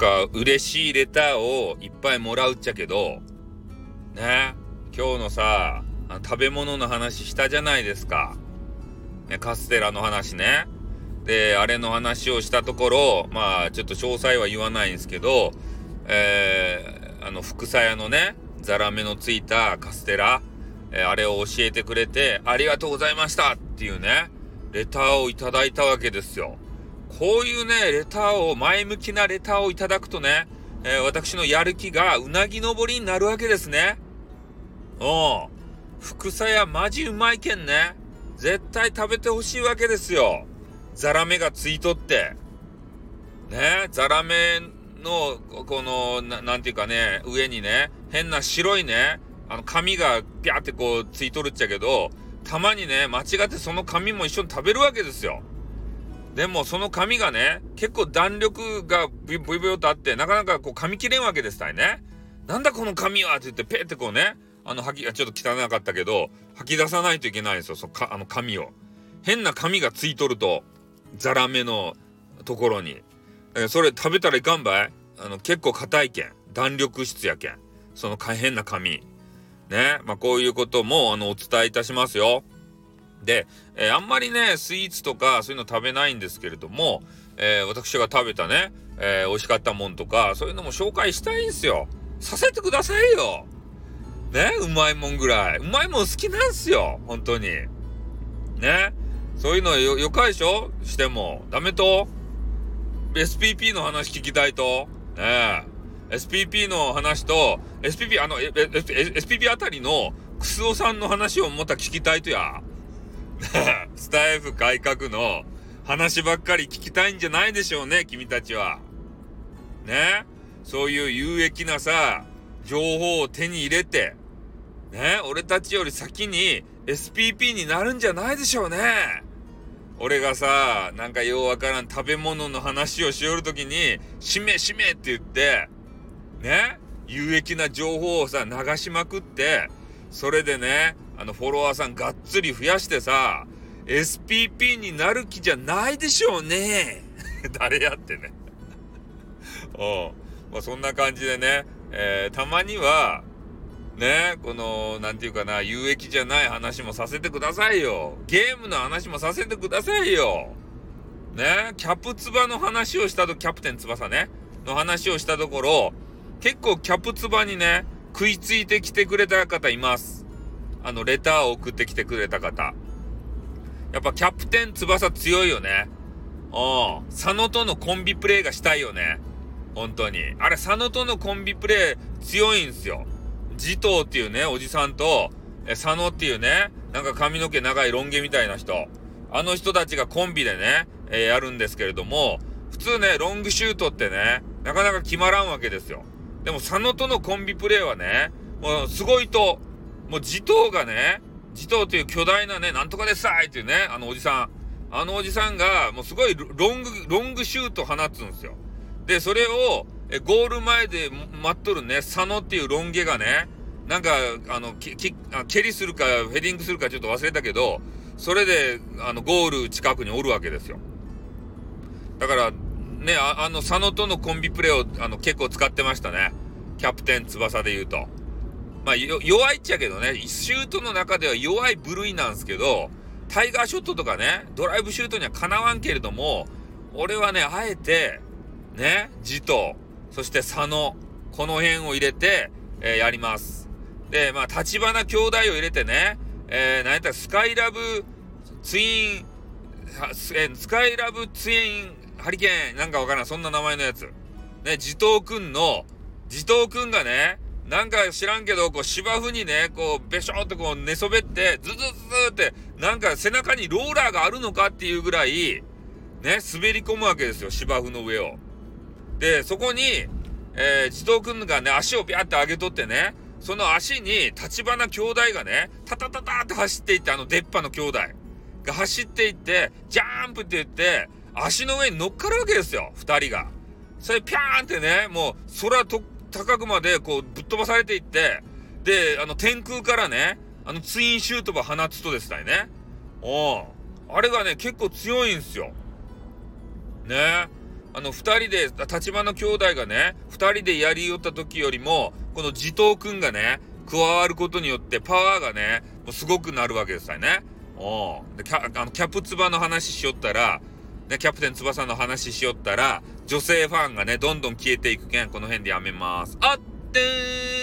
か嬉しいレターをいっぱいもらうっちゃけど、ね、今日のさ、食べ物の話したじゃないですか。ね、カステラの話ね。で、あれの話をしたところ、まあ、ちょっと詳細は言わないんですけど、えー、あの、福さ屋のね、ザラメのついたカステラ、えー、あれを教えてくれて、ありがとうございましたっていうね、レターをいただいたわけですよ。こういうね、レターを、前向きなレターをいただくとね、えー、私のやる気がうなぎ登りになるわけですね。うん。福さ屋マジうまいけんね。絶対食べてほしいわけですよ。ザラメがついとって。ね、ザラメの、この、ななんていうかね、上にね、変な白いね、あの紙がピャーってこうついとるっちゃけど、たまにね、間違ってその紙も一緒に食べるわけですよ。でもその紙がね、結構弾力がブヨブヨとあって、なかなかこう噛み切れんわけですたいね。なんだこの紙はって言ってペってこうね、あの、吐き、ちょっと汚かったけど、吐き出さないといけないんですよ、そか、あの紙を。変な紙がついとると、ザラメのところに。えそれ食べたらいかんばい？あの、結構硬いけん。弾力質やけん。その変な紙。ね。まあ、こういうことも、あの、お伝えいたしますよ。で、えー、あんまりね、スイーツとかそういうの食べないんですけれども、えー、私が食べたね、えー、美味しかったもんとか、そういうのも紹介したいんすよ。させてくださいよ。ね、うまいもんぐらい。うまいもん好きなんすよ。本当に。ね。そういうのよ、よかいしょしても。ダメと ?SPP の話聞きたいとねえ。SPP の話と、SPP、あの、SPP あたりのクスオさんの話をまた聞きたいとや。スタイフ改革の話ばっかり聞きたいんじゃないでしょうね、君たちは。ね？そういう有益なさ、情報を手に入れて、ね？俺たちより先に SPP になるんじゃないでしょうね。俺がさ、なんかようわからん食べ物の話をしよるときに、しめしめって言って、ね？有益な情報をさ、流しまくって、それでね、あのフォロワーさんがっつり増やしてさ、SPP になる気じゃないでしょうね。誰やってね。う。まあそんな感じでね、えー、たまには、ね、この、なんていうかな、有益じゃない話もさせてくださいよ。ゲームの話もさせてくださいよ。ね、キャプツバの話をしたと、キャプテン翼ね、の話をしたところ、結構キャプツバにね、食いついてきてくれた方います。あの、レターを送ってきてくれた方。やっぱキャプテン翼強いよね。うん。佐野とのコンビプレイがしたいよね。本当に。あれ、佐野とのコンビプレイ強いんすよ。慈藤っていうね、おじさんと、え、佐野っていうね、なんか髪の毛長いロン毛みたいな人。あの人たちがコンビでね、えー、やるんですけれども、普通ね、ロングシュートってね、なかなか決まらんわけですよ。でも佐野とのコンビプレイはね、もうすごいと、もう地頭がね、地頭という巨大なね、なんとかでさいっていうね、あのおじさん。あのおじさんが、もうすごいロング、ロングシュート放つんですよ。で、それを、え、ゴール前で待っとるね、佐野っていうロン毛がね、なんか、あの、き、き、蹴りするか、ヘディングするかちょっと忘れたけど、それで、あの、ゴール近くにおるわけですよ。だから、ね、ああの、佐野とのコンビプレーを、あの、結構使ってましたね。キャプテン翼で言うと。まあ、弱いっちゃけどね、シュートの中では弱い部類なんですけど、タイガーショットとかね、ドライブシュートにはかなわんけれども、俺はね、あえて、ね、ジト、そして佐野、この辺を入れて、えー、やります。で、まあ、立花兄弟を入れてね、えー、なんやったらスカイラブツイン、スカイラブツインハリケーン、なんかわからん、そんな名前のやつ。ね、地頭くんの、地頭くんがね、なんか知らんけど、こう芝生にね、こう、べしょってこう寝そべって、ズズズズって、なんか背中にローラーがあるのかっていうぐらい、ね、滑り込むわけですよ、芝生の上を。で、そこに、えー、児童くんがね、足をビャって上げとってね、その足に、立花兄弟がね、タタタタって走っていって、あの出っ歯の兄弟が走っていって、ジャンプって言って、足の上に乗っかるわけですよ、二人が。それピャーンってね、もう空と高くまでこうぶっ飛ばされていって、で、あの天空からね、あのツインシュートば放つとですね。おあれがね、結構強いんすよ。ねあの、二人で、立花兄弟がね、二人でやり寄った時よりも、この地頭くんがね、加わることによってパワーがね、もうすごくなるわけですよね。おでキャあのキャプツバの話しよったら、ね、キャプテン翼の話しよったら、女性ファンがね、どんどん消えていくけん、この辺でやめます。あってー